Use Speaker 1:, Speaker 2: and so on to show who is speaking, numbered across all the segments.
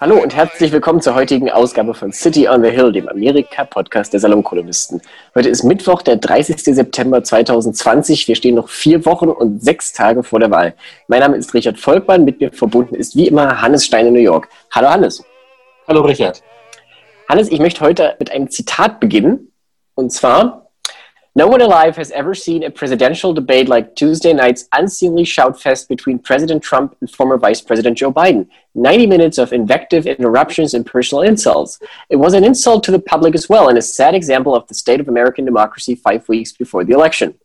Speaker 1: Hallo und herzlich willkommen zur heutigen Ausgabe von City on the Hill, dem Amerika-Podcast der Salonkolumnisten. Heute ist Mittwoch, der 30. September 2020. Wir stehen noch vier Wochen und sechs Tage vor der Wahl. Mein Name ist Richard Volkmann. Mit mir verbunden ist wie immer Hannes Stein in New York. Hallo Hannes.
Speaker 2: Hallo Richard.
Speaker 1: Hannes, ich möchte heute mit einem Zitat beginnen. Und zwar, No one alive has ever seen a presidential debate like Tuesday night's unseemly shoutfest between President Trump and former Vice President Joe Biden. 90 minutes of invective, interruptions, and personal insults. It was an insult to the public as well and a sad example of the state of American democracy five weeks before the election.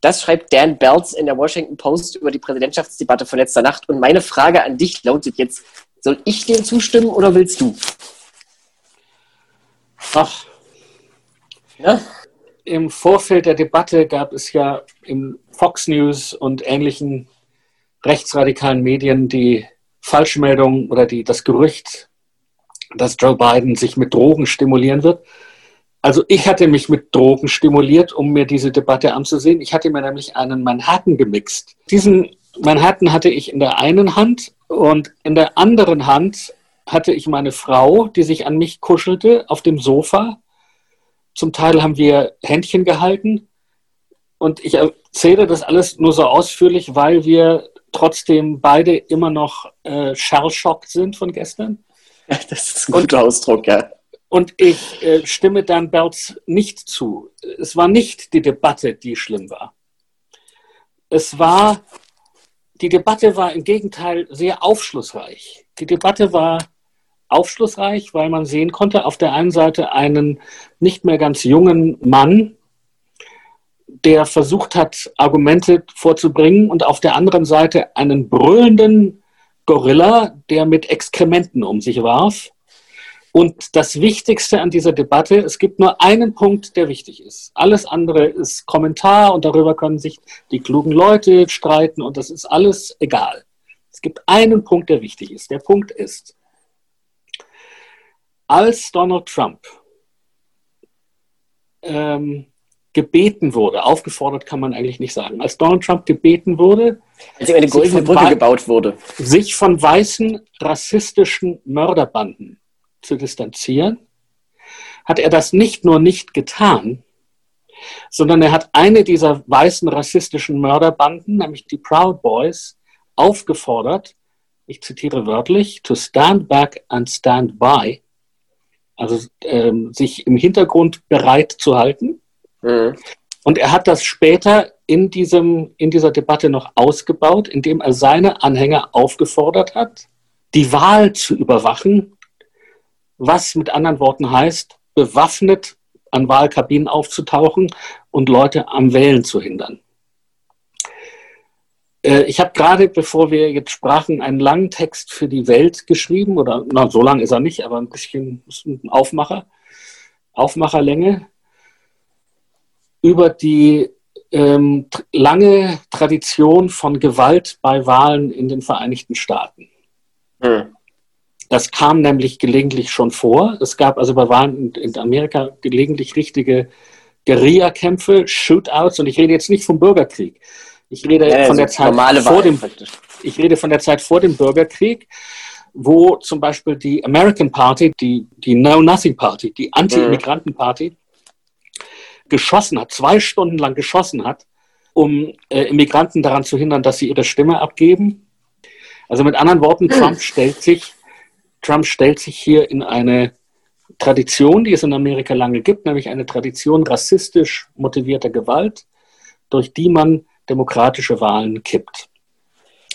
Speaker 1: Das schreibt Dan Belz in der Washington Post über die Präsidentschaftsdebatte von letzter Nacht. Und meine Frage an dich lautet jetzt, soll ich dem zustimmen oder willst du?
Speaker 2: Ach. Ja? Im Vorfeld der Debatte gab es ja im Fox News und ähnlichen rechtsradikalen Medien die Falschmeldung oder die, das Gerücht, dass Joe Biden sich mit Drogen stimulieren wird. Also ich hatte mich mit Drogen stimuliert, um mir diese Debatte anzusehen. Ich hatte mir nämlich einen Manhattan gemixt. Diesen Manhattan hatte ich in der einen Hand und in der anderen Hand hatte ich meine Frau, die sich an mich kuschelte auf dem Sofa zum Teil haben wir Händchen gehalten. Und ich erzähle das alles nur so ausführlich, weil wir trotzdem beide immer noch äh, shell-shocked sind von gestern.
Speaker 1: Das ist ein guter und, Ausdruck, ja.
Speaker 2: Und ich äh, stimme Dan Belz nicht zu. Es war nicht die Debatte, die schlimm war. Es war, die Debatte war im Gegenteil sehr aufschlussreich. Die Debatte war aufschlussreich, weil man sehen konnte, auf der einen Seite einen nicht mehr ganz jungen Mann, der versucht hat, Argumente vorzubringen, und auf der anderen Seite einen brüllenden Gorilla, der mit Exkrementen um sich warf. Und das Wichtigste an dieser Debatte, es gibt nur einen Punkt, der wichtig ist. Alles andere ist Kommentar und darüber können sich die klugen Leute streiten und das ist alles egal. Es gibt einen Punkt, der wichtig ist. Der Punkt ist, als Donald Trump ähm, gebeten wurde, aufgefordert kann man eigentlich nicht sagen, als Donald Trump gebeten wurde,
Speaker 1: als eine goldene Brücke gebaut wurde,
Speaker 2: sich von weißen rassistischen Mörderbanden zu distanzieren, hat er das nicht nur nicht getan, sondern er hat eine dieser weißen rassistischen Mörderbanden, nämlich die Proud Boys, aufgefordert, ich zitiere wörtlich, to stand back and stand by, also ähm, sich im Hintergrund bereit zu halten. Mhm. Und er hat das später in, diesem, in dieser Debatte noch ausgebaut, indem er seine Anhänger aufgefordert hat, die Wahl zu überwachen, was mit anderen Worten heißt, bewaffnet an Wahlkabinen aufzutauchen und Leute am Wählen zu hindern. Äh, ich habe gerade, bevor wir jetzt sprachen, einen langen Text für die Welt geschrieben, oder na, so lang ist er nicht, aber ein bisschen ein Aufmacher, Aufmacherlänge, über die ähm, lange Tradition von Gewalt bei Wahlen in den Vereinigten Staaten. Hm. Das kam nämlich gelegentlich schon vor. Es gab also bei Wahlen in, in Amerika gelegentlich richtige Guerillakämpfe, Shootouts, und ich rede jetzt nicht vom Bürgerkrieg. Ich rede ja, von der Zeit vor dem, ich rede von der Zeit vor dem Bürgerkrieg, wo zum Beispiel die American Party, die, die No-Nothing Party, die Anti-Immigranten-Party, geschossen hat, zwei Stunden lang geschossen hat, um äh, Immigranten daran zu hindern, dass sie ihre Stimme abgeben. Also mit anderen Worten, Trump stellt sich, Trump stellt sich hier in eine Tradition, die es in Amerika lange gibt, nämlich eine Tradition rassistisch motivierter Gewalt, durch die man demokratische Wahlen kippt.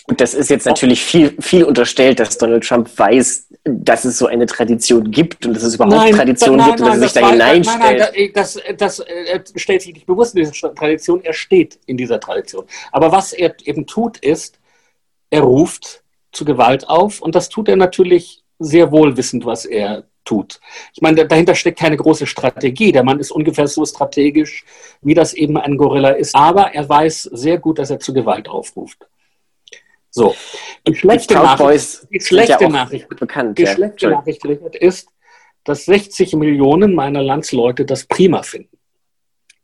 Speaker 1: Und das ist jetzt natürlich viel, viel unterstellt, dass Donald Trump weiß, dass es so eine Tradition gibt und dass es überhaupt nein, Tradition nein, gibt und dass er sich da hineinstellt. Nein,
Speaker 2: nein, das, das, das stellt sich nicht bewusst in diese Tradition, er steht in dieser Tradition. Aber was er eben tut, ist, er ruft zu Gewalt auf und das tut er natürlich sehr wohl wissend, was er tut. Ich meine, dahinter steckt keine große Strategie. Der Mann ist ungefähr so strategisch, wie das eben ein Gorilla ist. Aber er weiß sehr gut, dass er zu Gewalt aufruft. So. Die schlechte, Nachricht, die schlechte, ja Nachricht, bekannt, die ja. schlechte Nachricht ist, dass 60 Millionen meiner Landsleute das prima finden.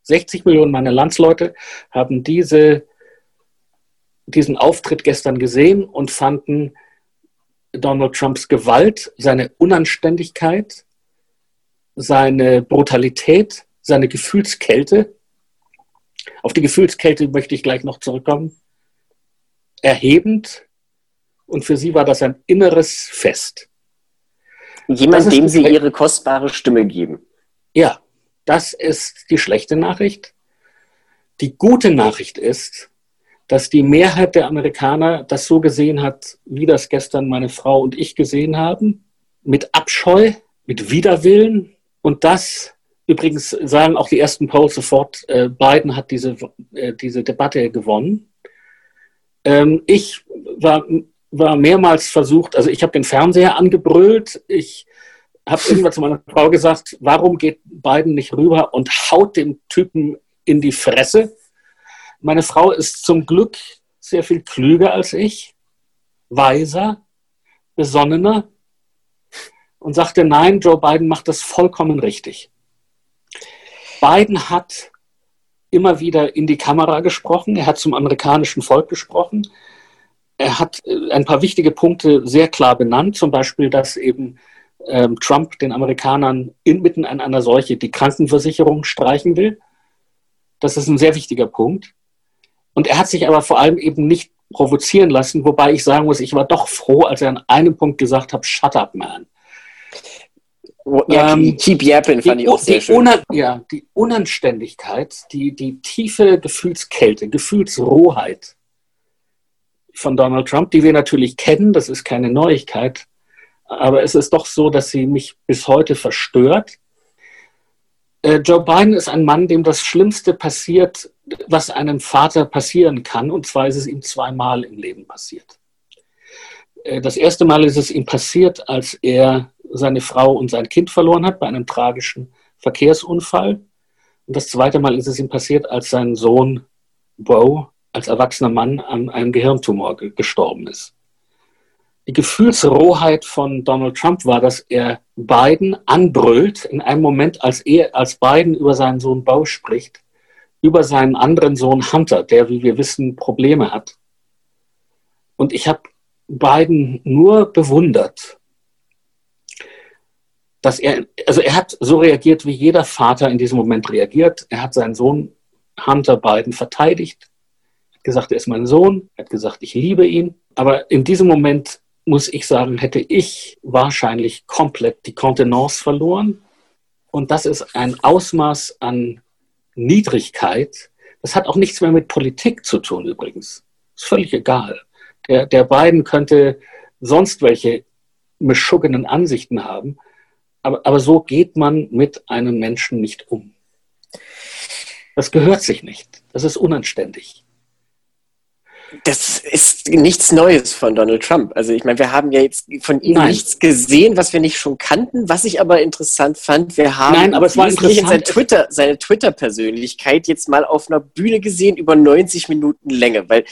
Speaker 2: 60 Millionen meiner Landsleute haben diese, diesen Auftritt gestern gesehen und fanden Donald Trumps Gewalt, seine Unanständigkeit, seine Brutalität, seine Gefühlskälte. Auf die Gefühlskälte möchte ich gleich noch zurückkommen. Erhebend. Und für sie war das ein inneres Fest.
Speaker 1: Jemand, dem sie ihre kostbare Stimme geben.
Speaker 2: Ja, das ist die schlechte Nachricht. Die gute Nachricht ist, dass die Mehrheit der Amerikaner das so gesehen hat, wie das gestern meine Frau und ich gesehen haben, mit Abscheu, mit Widerwillen. Und das übrigens sagen auch die ersten Polls sofort, äh, Biden hat diese, äh, diese Debatte gewonnen. Ähm, ich war, war mehrmals versucht, also ich habe den Fernseher angebrüllt, ich habe irgendwann zu meiner Frau gesagt, warum geht Biden nicht rüber und haut dem Typen in die Fresse? Meine Frau ist zum Glück sehr viel klüger als ich, weiser, besonnener und sagte, nein, Joe Biden macht das vollkommen richtig. Biden hat immer wieder in die Kamera gesprochen, er hat zum amerikanischen Volk gesprochen, er hat äh, ein paar wichtige Punkte sehr klar benannt, zum Beispiel, dass eben ähm, Trump den Amerikanern inmitten an einer Seuche die Krankenversicherung streichen will. Das ist ein sehr wichtiger Punkt. Und er hat sich aber vor allem eben nicht provozieren lassen, wobei ich sagen muss, ich war doch froh, als er an einem Punkt gesagt hat, shut up, man.
Speaker 1: Ja, ähm, keep yapping fand
Speaker 2: die, ich auch sehr schön. ja, die Unanständigkeit, die, die tiefe Gefühlskälte, Gefühlsrohheit von Donald Trump, die wir natürlich kennen, das ist keine Neuigkeit, aber es ist doch so, dass sie mich bis heute verstört. Äh, Joe Biden ist ein Mann, dem das Schlimmste passiert, was einem Vater passieren kann, und zwar ist es ihm zweimal im Leben passiert. Äh, das erste Mal ist es ihm passiert, als er seine Frau und sein Kind verloren hat bei einem tragischen Verkehrsunfall. Und das zweite Mal ist es ihm passiert, als sein Sohn Bo als erwachsener Mann an einem Gehirntumor gestorben ist. Die Gefühlsrohheit von Donald Trump war, dass er Biden anbrüllt in einem Moment, als er, als Biden über seinen Sohn Bo spricht, über seinen anderen Sohn Hunter, der, wie wir wissen, Probleme hat. Und ich habe Biden nur bewundert, dass er, also er hat so reagiert, wie jeder Vater in diesem Moment reagiert. Er hat seinen Sohn Hunter Biden verteidigt, hat gesagt, er ist mein Sohn, hat gesagt, ich liebe ihn. Aber in diesem Moment muss ich sagen, hätte ich wahrscheinlich komplett die Kontenance verloren. Und das ist ein Ausmaß an Niedrigkeit. Das hat auch nichts mehr mit Politik zu tun übrigens. Ist völlig egal. Der, der beiden könnte sonst welche beschuggenen Ansichten haben. Aber, aber so geht man mit einem Menschen nicht um. Das gehört sich nicht. Das ist unanständig.
Speaker 1: Das ist nichts Neues von Donald Trump. Also ich meine, wir haben ja jetzt von ihm Nein. nichts gesehen, was wir nicht schon kannten. Was ich aber interessant fand, wir haben
Speaker 2: Nein, aber es war interessant.
Speaker 1: Seine, Twitter, seine Twitter-Persönlichkeit jetzt mal auf einer Bühne gesehen über 90 Minuten Länge. Weil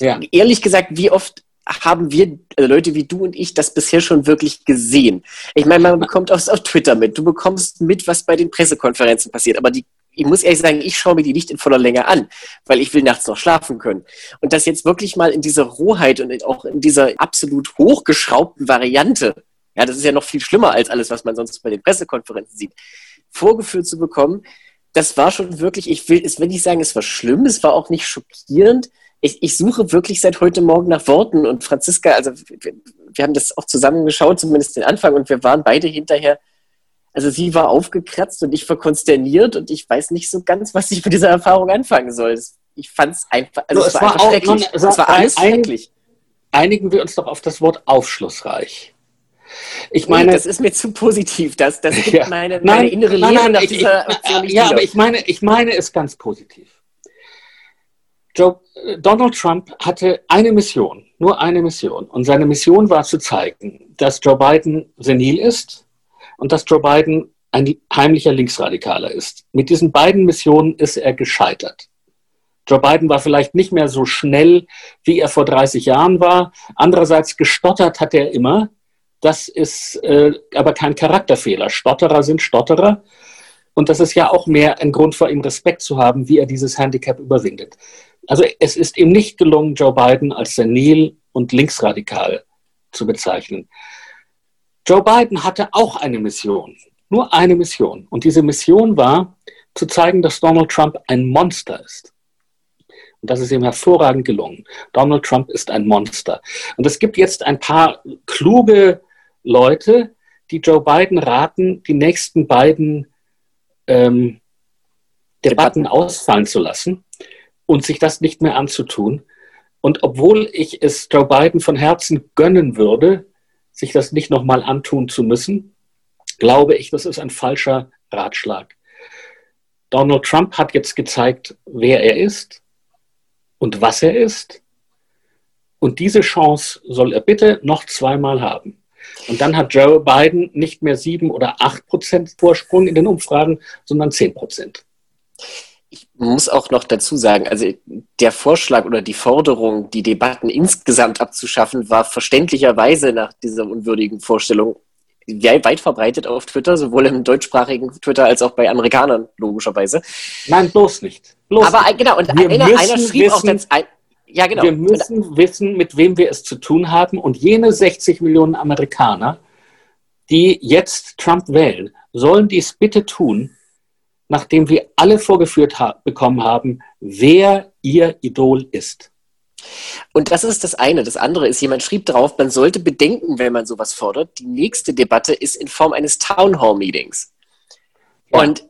Speaker 1: ja. ehrlich gesagt, wie oft haben wir, also Leute wie du und ich, das bisher schon wirklich gesehen? Ich meine, man bekommt auch auf Twitter mit, du bekommst mit, was bei den Pressekonferenzen passiert, aber die ich muss ehrlich sagen, ich schaue mir die nicht in voller Länge an, weil ich will nachts noch schlafen können. Und das jetzt wirklich mal in dieser Rohheit und auch in dieser absolut hochgeschraubten Variante, ja, das ist ja noch viel schlimmer als alles, was man sonst bei den Pressekonferenzen sieht, vorgeführt zu bekommen, das war schon wirklich, ich will, es will nicht sagen, es war schlimm, es war auch nicht schockierend. Ich, ich suche wirklich seit heute Morgen nach Worten und Franziska, also wir, wir haben das auch zusammen geschaut, zumindest den Anfang, und wir waren beide hinterher also sie war aufgekratzt und ich war konsterniert und ich weiß nicht so ganz, was ich mit dieser Erfahrung anfangen soll. Ich fand es einfach, also so, es, es, war, einfach schrecklich.
Speaker 2: es war alles ein, schrecklich. Einigen wir uns doch auf das Wort aufschlussreich.
Speaker 1: Ich meine, das ist mir zu positiv. Das, das gibt ja. meine, meine
Speaker 2: nein, innere nein, Lehre nach ich, dieser Aktion Ja, aber ich meine, ich meine es ganz positiv. Joe, Donald Trump hatte eine Mission, nur eine Mission. Und seine Mission war zu zeigen, dass Joe Biden senil ist, und dass Joe Biden ein heimlicher Linksradikaler ist. Mit diesen beiden Missionen ist er gescheitert. Joe Biden war vielleicht nicht mehr so schnell, wie er vor 30 Jahren war. Andererseits gestottert hat er immer. Das ist äh, aber kein Charakterfehler. Stotterer sind Stotterer. Und das ist ja auch mehr ein Grund vor ihm Respekt zu haben, wie er dieses Handicap überwindet. Also es ist ihm nicht gelungen, Joe Biden als senil und linksradikal zu bezeichnen. Joe Biden hatte auch eine Mission, nur eine Mission. Und diese Mission war, zu zeigen, dass Donald Trump ein Monster ist. Und das ist ihm hervorragend gelungen. Donald Trump ist ein Monster. Und es gibt jetzt ein paar kluge Leute, die Joe Biden raten, die nächsten beiden ähm, Debatten ausfallen zu lassen und sich das nicht mehr anzutun. Und obwohl ich es Joe Biden von Herzen gönnen würde, sich das nicht nochmal antun zu müssen, glaube ich, das ist ein falscher Ratschlag. Donald Trump hat jetzt gezeigt, wer er ist und was er ist. Und diese Chance soll er bitte noch zweimal haben. Und dann hat Joe Biden nicht mehr sieben oder acht Prozent Vorsprung in den Umfragen, sondern zehn Prozent.
Speaker 1: Ich muss auch noch dazu sagen, also der Vorschlag oder die Forderung, die Debatten insgesamt abzuschaffen, war verständlicherweise nach dieser unwürdigen Vorstellung weit verbreitet auf Twitter, sowohl im deutschsprachigen Twitter als auch bei Amerikanern, logischerweise.
Speaker 2: Nein, bloß nicht. Bloß
Speaker 1: Aber nicht. genau, und einer, einer schrieb
Speaker 2: wissen, auch ein, ja, genau. Wir müssen und, wissen, mit wem wir es zu tun haben. Und jene 60 Millionen Amerikaner, die jetzt Trump wählen, sollen dies bitte tun, nachdem wir alle vorgeführt ha bekommen haben, wer ihr Idol ist.
Speaker 1: Und das ist das eine. Das andere ist, jemand schrieb drauf, man sollte bedenken, wenn man sowas fordert, die nächste Debatte ist in Form eines Town Hall Meetings. Ja. Und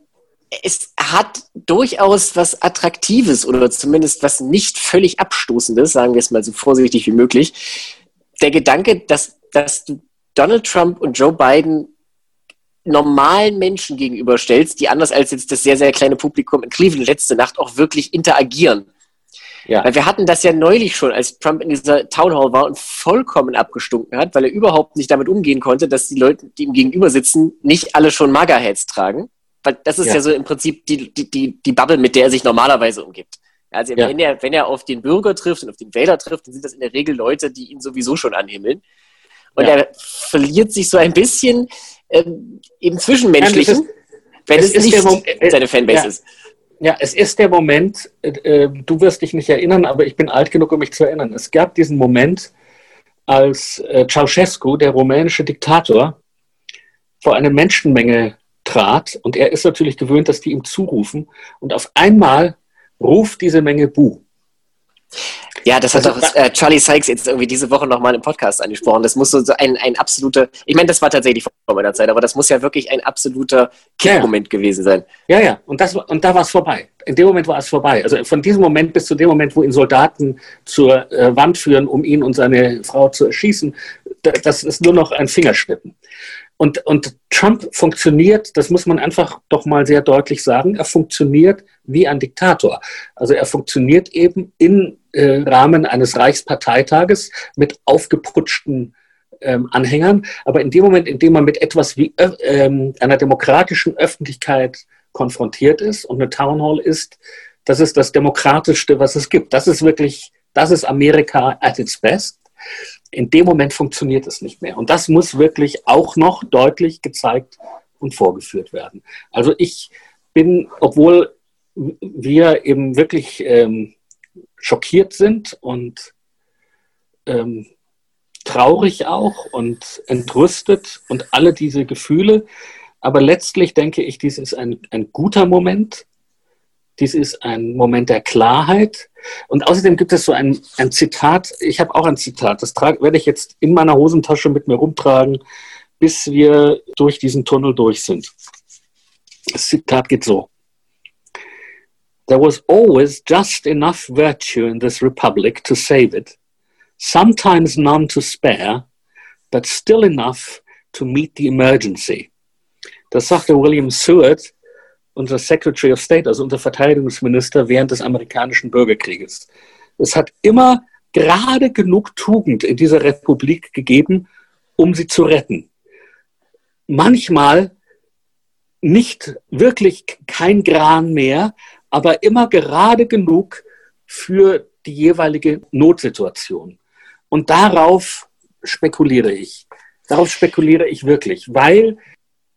Speaker 1: es hat durchaus was Attraktives oder zumindest was nicht völlig Abstoßendes, sagen wir es mal so vorsichtig wie möglich. Der Gedanke, dass, dass du Donald Trump und Joe Biden normalen Menschen gegenüberstellst, die anders als jetzt das sehr, sehr kleine Publikum in Cleveland letzte Nacht auch wirklich interagieren. Ja. Weil wir hatten das ja neulich schon, als Trump in dieser Town Hall war und vollkommen abgestunken hat, weil er überhaupt nicht damit umgehen konnte, dass die Leute, die ihm gegenüber sitzen, nicht alle schon Magerheads tragen. Weil das ist ja. ja, so im Prinzip die, die, die, die Bubble, mit der er sich normalerweise umgibt. Also ja. wenn, er, wenn er auf den Bürger trifft und auf den Wähler trifft, dann sind das in der Regel Leute, die ihn sowieso schon anhimmeln. Und ja. er verliert sich so ein bisschen ähm, im Zwischenmenschlichen, ist, wenn es, es nicht Moment, seine Fanbase ja, ist.
Speaker 2: Ja, es ist der Moment, äh, äh, du wirst dich nicht erinnern, aber ich bin alt genug, um mich zu erinnern. Es gab diesen Moment, als äh, Ceausescu, der rumänische Diktator, vor eine Menschenmenge trat und er ist natürlich gewöhnt, dass die ihm zurufen und auf einmal ruft diese Menge Buh.
Speaker 1: Ja, das hat also, doch äh, Charlie Sykes jetzt irgendwie diese Woche nochmal im Podcast angesprochen. Das muss so ein, ein absoluter, ich meine, das war tatsächlich vor meiner Zeit, aber das muss ja wirklich ein absoluter Kickmoment ja. gewesen sein.
Speaker 2: Ja, ja, und, das, und da war es vorbei. In dem Moment war es vorbei. Also von diesem Moment bis zu dem Moment, wo ihn Soldaten zur äh, Wand führen, um ihn und seine Frau zu erschießen, das ist nur noch ein Fingerschnippen. Und, und Trump funktioniert, das muss man einfach doch mal sehr deutlich sagen, er funktioniert wie ein Diktator. Also er funktioniert eben im äh, Rahmen eines Reichsparteitages mit aufgeputschten ähm, Anhängern. Aber in dem Moment, in dem man mit etwas wie äh, ähm, einer demokratischen Öffentlichkeit konfrontiert ist und eine Town Hall ist, das ist das Demokratischste, was es gibt. Das ist wirklich, das ist Amerika at its best in dem Moment funktioniert es nicht mehr. Und das muss wirklich auch noch deutlich gezeigt und vorgeführt werden. Also ich bin, obwohl wir eben wirklich ähm, schockiert sind und ähm, traurig auch und entrüstet und alle diese Gefühle. Aber letztlich denke ich, dies ist ein, ein guter Moment, dies ist ein Moment der Klarheit. Und außerdem gibt es so ein, ein Zitat. Ich habe auch ein Zitat. Das trage, werde ich jetzt in meiner Hosentasche mit mir rumtragen, bis wir durch diesen Tunnel durch sind. Das Zitat geht so. There was always just enough virtue in this republic to save it, sometimes none to spare, but still enough to meet the emergency. Das sagte William Seward unser Secretary of State, also unser Verteidigungsminister während des amerikanischen Bürgerkrieges. Es hat immer gerade genug Tugend in dieser Republik gegeben, um sie zu retten. Manchmal nicht wirklich kein Gran mehr, aber immer gerade genug für die jeweilige Notsituation. Und darauf spekuliere ich. Darauf spekuliere ich wirklich, weil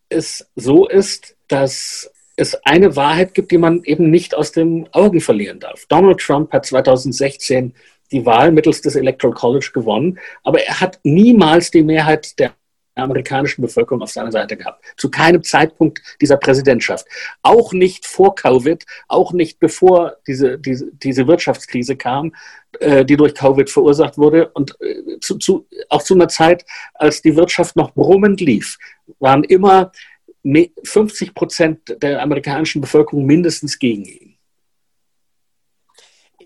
Speaker 2: es so ist, dass es eine Wahrheit gibt, die man eben nicht aus den Augen verlieren darf. Donald Trump hat 2016 die Wahl mittels des Electoral College gewonnen, aber er hat niemals die Mehrheit der amerikanischen Bevölkerung auf seiner Seite gehabt. Zu keinem Zeitpunkt dieser Präsidentschaft. Auch nicht vor Covid, auch nicht bevor diese, diese, diese Wirtschaftskrise kam, äh, die durch Covid verursacht wurde. Und äh, zu, zu, auch zu einer Zeit, als die Wirtschaft noch brummend lief, waren immer 50 Prozent der amerikanischen Bevölkerung mindestens gegen ihn.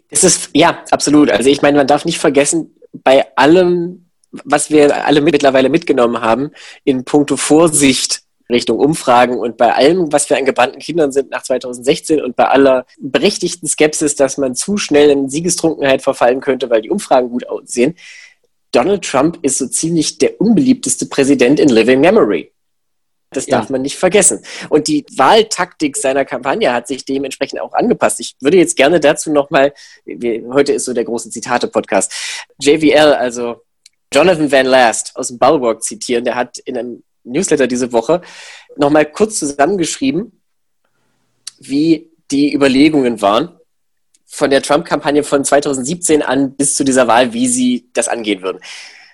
Speaker 1: Es ist, ja, absolut. Also ich meine, man darf nicht vergessen, bei allem was wir alle mittlerweile mitgenommen haben in puncto Vorsicht Richtung Umfragen und bei allem, was wir an gebannten Kindern sind nach 2016 und bei aller berechtigten Skepsis, dass man zu schnell in Siegestrunkenheit verfallen könnte, weil die Umfragen gut aussehen, Donald Trump ist so ziemlich der unbeliebteste Präsident in Living Memory. Das darf ja. man nicht vergessen. Und die Wahltaktik seiner Kampagne hat sich dementsprechend auch angepasst. Ich würde jetzt gerne dazu nochmal, heute ist so der große Zitate-Podcast, JVL, also Jonathan Van Last aus dem Bulwark zitieren. Der hat in einem Newsletter diese Woche nochmal kurz zusammengeschrieben, wie die Überlegungen waren von der Trump-Kampagne von 2017 an bis zu dieser Wahl, wie sie das angehen würden.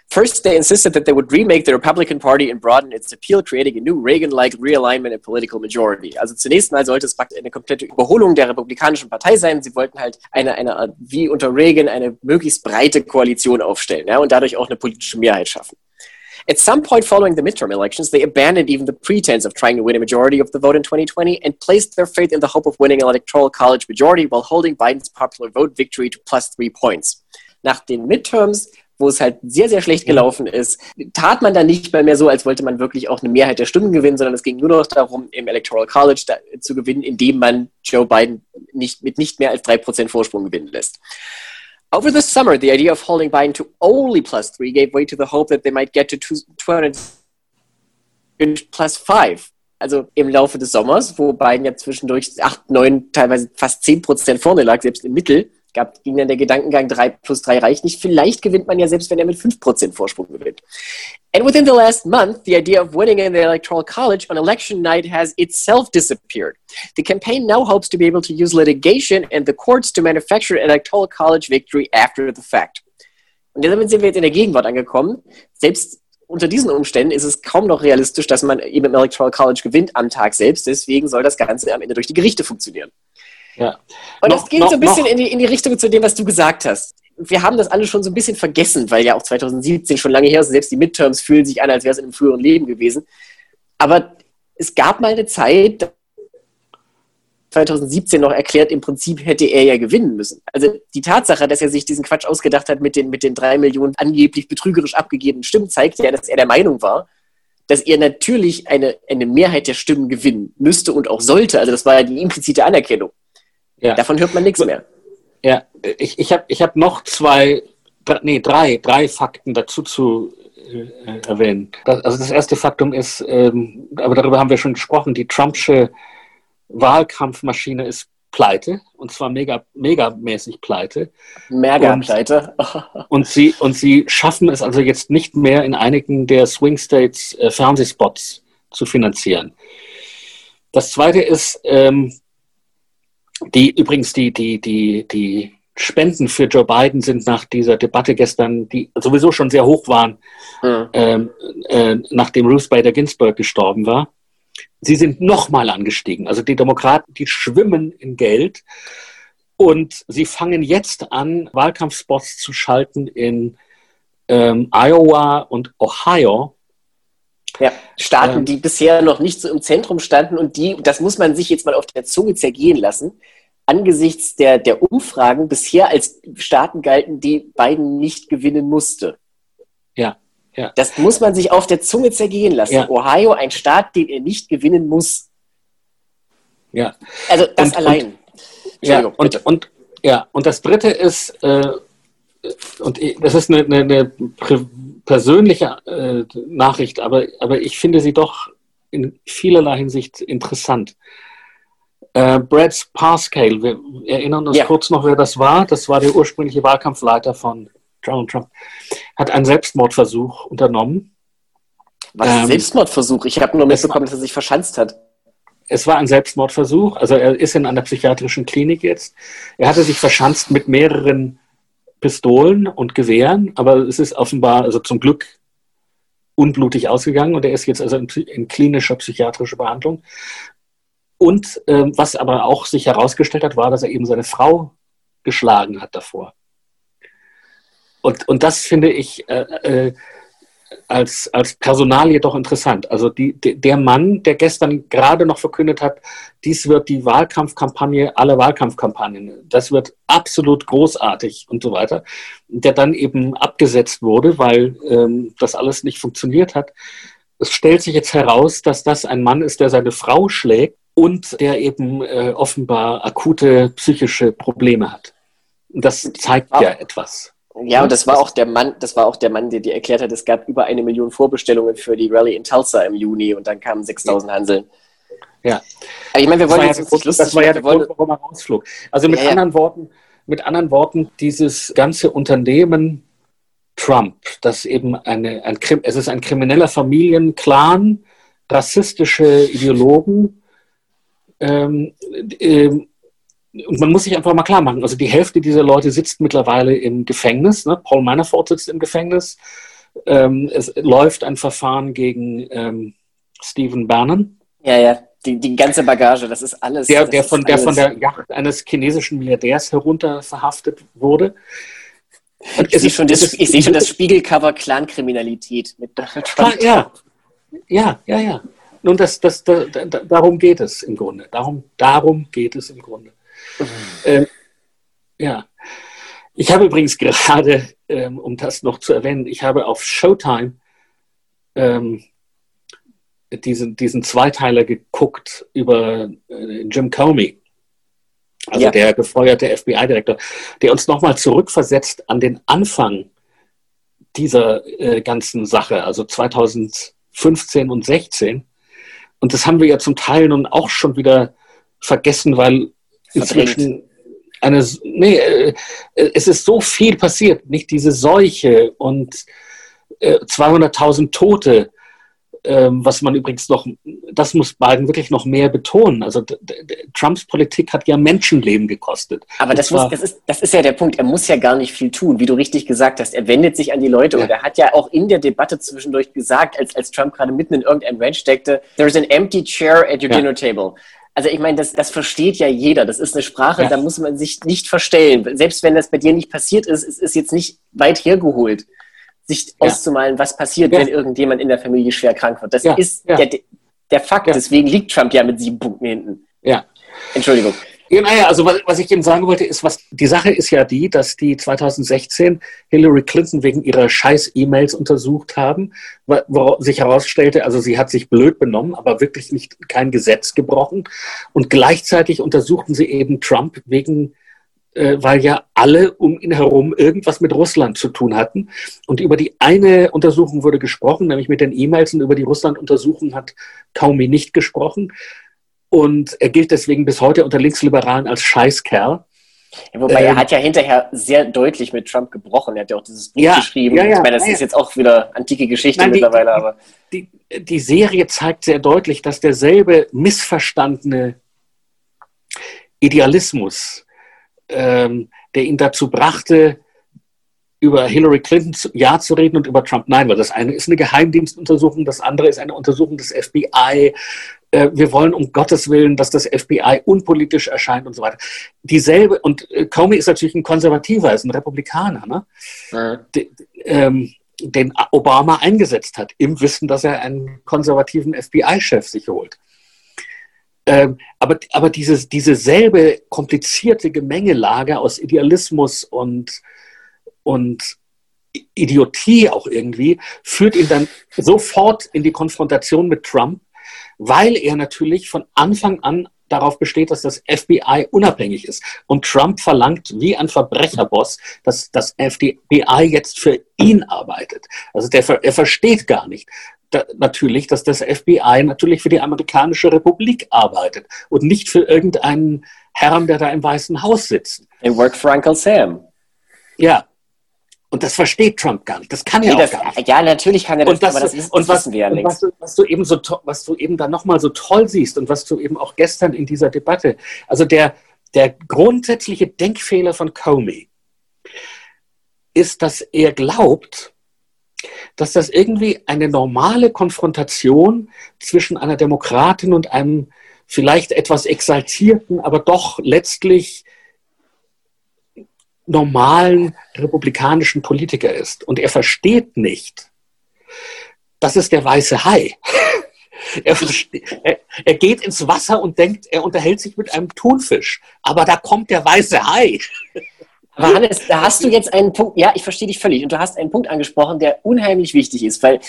Speaker 1: First, they insisted that they would remake the Republican Party and broaden its appeal, creating a new Reagan-like realignment and political majority. Also zunächst mal sollte es praktisch eine komplette Überholung der Republikanischen Partei sein. Sie wollten halt eine, eine wie unter Reagan, eine möglichst breite Koalition aufstellen ja, und dadurch auch eine politische Mehrheit schaffen. At some point following the midterm elections, they abandoned even the pretense of trying to win a majority of the vote in 2020 and placed their faith in the hope of winning an electoral college majority while holding Biden's popular vote victory to plus three points. Nach den Midterms wo es halt sehr, sehr schlecht gelaufen ist, tat man dann nicht mehr, mehr so, als wollte man wirklich auch eine Mehrheit der Stimmen gewinnen, sondern es ging nur noch darum, im Electoral College da, zu gewinnen, indem man Joe Biden nicht, mit nicht mehr als 3% Vorsprung gewinnen lässt. Over the summer, the idea of holding Biden to only plus three gave way to the hope that they might get to 200 plus five. Also im Laufe des Sommers, wo Biden ja zwischendurch 8, 9, teilweise fast 10 Prozent vorne lag, selbst im Mittel, gab, ging dann der Gedankengang, 3 plus 3 reicht nicht. Vielleicht gewinnt man ja selbst, wenn er mit 5% Vorsprung gewinnt. And within the last month, the idea of winning in the Electoral College on election night has itself disappeared. The campaign now hopes to be able to use litigation and the courts to manufacture an Electoral College victory after the fact. Und damit sind wir jetzt in der Gegenwart angekommen. Selbst unter diesen Umständen ist es kaum noch realistisch, dass man eben im Electoral College gewinnt am Tag selbst. Deswegen soll das Ganze am Ende durch die Gerichte funktionieren. Ja. Und noch, das geht noch, so ein bisschen in die, in die Richtung zu dem, was du gesagt hast. Wir haben das alle schon so ein bisschen vergessen, weil ja auch 2017 schon lange her ist. Selbst die Midterms fühlen sich an, als wäre es in einem früheren Leben gewesen. Aber es gab mal eine Zeit, 2017 noch erklärt, im Prinzip hätte er ja gewinnen müssen. Also die Tatsache, dass er sich diesen Quatsch ausgedacht hat mit den, mit den drei Millionen angeblich betrügerisch abgegebenen Stimmen, zeigt ja, dass er der Meinung war, dass er natürlich eine, eine Mehrheit der Stimmen gewinnen müsste und auch sollte. Also das war ja die implizite Anerkennung. Ja. Davon hört man nichts mehr.
Speaker 2: Ja, ich, ich habe ich hab noch zwei, nee, drei, drei Fakten dazu zu äh, erwähnen. Das, also das erste Faktum ist, ähm, aber darüber haben wir schon gesprochen, die Trumpsche Wahlkampfmaschine ist pleite und zwar mega, megamäßig pleite.
Speaker 1: Mega pleite.
Speaker 2: und, sie, und sie schaffen es also jetzt nicht mehr in einigen der Swing States äh, Fernsehspots zu finanzieren. Das zweite ist, ähm, die übrigens die, die, die, die Spenden für Joe Biden sind nach dieser Debatte gestern, die sowieso schon sehr hoch waren, mhm. ähm, äh, nachdem Ruth Bader Ginsburg gestorben war. Sie sind nochmal angestiegen. Also die Demokraten, die schwimmen in Geld und sie fangen jetzt an, Wahlkampfspots zu schalten in ähm, Iowa und Ohio,
Speaker 1: ja, Staaten, ähm, die bisher noch nicht so im Zentrum standen und die, das muss man sich jetzt mal auf der Zunge zergehen lassen, angesichts der, der Umfragen bisher als Staaten galten, die Biden nicht gewinnen musste.
Speaker 2: Ja, ja.
Speaker 1: Das muss man sich auf der Zunge zergehen lassen. Ja. Ohio, ein Staat, den er nicht gewinnen muss.
Speaker 2: Ja.
Speaker 1: Also das und, allein. Und,
Speaker 2: ja, und, und, ja, und das Dritte ist, äh, und das ist eine, eine, eine persönliche äh, Nachricht, aber, aber ich finde sie doch in vielerlei Hinsicht interessant. Äh, Brad Parscale, wir erinnern uns ja. kurz noch, wer das war. Das war der ursprüngliche Wahlkampfleiter von Donald Trump. Hat einen Selbstmordversuch unternommen.
Speaker 1: Was ähm, Selbstmordversuch? Ich habe nur mitbekommen, dass er sich verschanzt hat.
Speaker 2: Es war ein Selbstmordversuch. Also er ist in einer psychiatrischen Klinik jetzt. Er hatte sich verschanzt mit mehreren Pistolen und Gewehren, aber es ist offenbar, also zum Glück unblutig ausgegangen und er ist jetzt also in, in klinischer psychiatrischer Behandlung. Und ähm, was aber auch sich herausgestellt hat, war, dass er eben seine Frau geschlagen hat davor. Und, und das finde ich äh, äh, als, als Personalie doch interessant. Also die, der Mann, der gestern gerade noch verkündet hat, dies wird die Wahlkampfkampagne aller Wahlkampfkampagnen, das wird absolut großartig und so weiter, der dann eben abgesetzt wurde, weil ähm, das alles nicht funktioniert hat. Es stellt sich jetzt heraus, dass das ein Mann ist, der seine Frau schlägt und der eben äh, offenbar akute psychische Probleme hat. Das zeigt ja etwas.
Speaker 1: Ja, und das war auch der Mann, das war auch der Mann, der dir erklärt hat, es gab über eine Million Vorbestellungen für die Rallye in Tulsa im Juni und dann kamen 6000 Hanseln.
Speaker 2: Ja. Aber ich meine, wir wollen das jetzt ja lustig Das war ja der Grund, warum er rausflog. Also mit ja, anderen ja. Worten, mit anderen Worten, dieses ganze Unternehmen Trump, das eben eine, ein, es ist ein krimineller Familienclan, rassistische Ideologen, ähm, ähm, und man muss sich einfach mal klar machen, also die Hälfte dieser Leute sitzt mittlerweile im Gefängnis. Ne? Paul Manafort sitzt im Gefängnis. Ähm, es läuft ein Verfahren gegen ähm, Stephen Bannon.
Speaker 1: Ja, ja, die, die ganze Bagage, das ist alles.
Speaker 2: Der, der, von, der von der Yacht eines chinesischen Milliardärs herunter verhaftet wurde.
Speaker 1: Und ich sehe schon, das, ich schon das Spiegelcover Clankriminalität mit Donald
Speaker 2: Trump. Ja, ja, ja, ja. Nun, das, das, da, da, darum geht es im Grunde. Darum, darum geht es im Grunde. Ähm, ja. Ich habe übrigens gerade, ähm, um das noch zu erwähnen, ich habe auf Showtime ähm, diesen, diesen Zweiteiler geguckt über äh, Jim Comey, also ja. der gefeuerte FBI-Direktor, der uns nochmal zurückversetzt an den Anfang dieser äh, ganzen Sache, also 2015 und 16. Und das haben wir ja zum Teil nun auch schon wieder vergessen, weil inzwischen eine, nee, äh, es ist so viel passiert, nicht diese Seuche und äh, 200.000 Tote, ähm, was man übrigens noch, das muss Biden wirklich noch mehr betonen. Also Trumps Politik hat ja Menschenleben gekostet.
Speaker 1: Aber das, muss, das, ist, das ist ja der Punkt. Er muss ja gar nicht viel tun, wie du richtig gesagt hast. Er wendet sich an die Leute ja. und er hat ja auch in der Debatte zwischendurch gesagt, als, als Trump gerade mitten in irgendeinem Ranch steckte, there's an empty chair at your ja. dinner table. Also ich meine, das, das versteht ja jeder. Das ist eine Sprache, ja. da muss man sich nicht verstellen. Selbst wenn das bei dir nicht passiert ist, es ist jetzt nicht weit hergeholt, sich ja. auszumalen, was passiert, ja. wenn irgendjemand in der Familie schwer krank wird. Das ist der, der Fakt. Deswegen liegt Trump ja mit sieben Punkten hinten.
Speaker 2: Ja.
Speaker 1: Entschuldigung.
Speaker 2: Ja, naja, also was, was ich eben sagen wollte, ist, was die Sache ist ja die, dass die 2016 Hillary Clinton wegen ihrer scheiß E-Mails untersucht haben, wo sich herausstellte, also sie hat sich blöd benommen, aber wirklich nicht kein Gesetz gebrochen. Und gleichzeitig untersuchten sie eben Trump wegen äh, weil ja alle um ihn herum irgendwas mit Russland zu tun hatten. Und über die eine Untersuchung wurde gesprochen, nämlich mit den E-Mails, und über die Russland-Untersuchung hat Kaumi nicht gesprochen. Und er gilt deswegen bis heute unter Linksliberalen als Scheißkerl.
Speaker 1: Ja, wobei ähm, er hat ja hinterher sehr deutlich mit Trump gebrochen. Er hat ja auch dieses Buch ja, geschrieben. Ja, ich meine, das ist jetzt auch wieder antike Geschichte Nein, mittlerweile. Die, aber
Speaker 2: die, die Serie zeigt sehr deutlich, dass derselbe missverstandene Idealismus, ähm, der ihn dazu brachte, über Hillary Clinton ja zu reden und über Trump nein, weil das eine ist eine Geheimdienstuntersuchung, das andere ist eine Untersuchung des FBI. Äh, wir wollen um Gottes Willen, dass das FBI unpolitisch erscheint und so weiter. Dieselbe, und äh, Comey ist natürlich ein Konservativer, ist ein Republikaner, ne? Mhm. De, ähm, den Obama eingesetzt hat, im Wissen, dass er einen konservativen FBI-Chef sich holt. Ähm, aber aber dieses, diese selbe komplizierte Gemengelage aus Idealismus und und Idiotie auch irgendwie, führt ihn dann sofort in die Konfrontation mit Trump, weil er natürlich von Anfang an darauf besteht, dass das FBI unabhängig ist. Und Trump verlangt wie ein Verbrecherboss, dass das FBI jetzt für ihn arbeitet. Also der, er versteht gar nicht, da, natürlich, dass das FBI natürlich für die amerikanische Republik arbeitet und nicht für irgendeinen Herrn, der da im Weißen Haus sitzt.
Speaker 1: It worked for Uncle Sam.
Speaker 2: Ja, und das versteht Trump gar nicht. Das kann er nee,
Speaker 1: auch
Speaker 2: gar nicht.
Speaker 1: Ja, natürlich kann er das,
Speaker 2: und das, aber das, ist, und was, wissen wir ja und was, du, was du eben so was du eben dann nochmal so toll siehst und was du eben auch gestern in dieser Debatte, also der, der grundsätzliche Denkfehler von Comey ist, dass er glaubt, dass das irgendwie eine normale Konfrontation zwischen einer Demokratin und einem vielleicht etwas exaltierten, aber doch letztlich normalen republikanischen Politiker ist. Und er versteht nicht, das ist der weiße Hai. Er, er, geht ins Wasser und denkt, er unterhält sich mit einem Thunfisch. Aber da kommt der weiße Hai.
Speaker 1: Aber Hannes, da hast du jetzt einen Punkt, ja, ich verstehe dich völlig. Und du hast einen Punkt angesprochen, der unheimlich wichtig ist, weil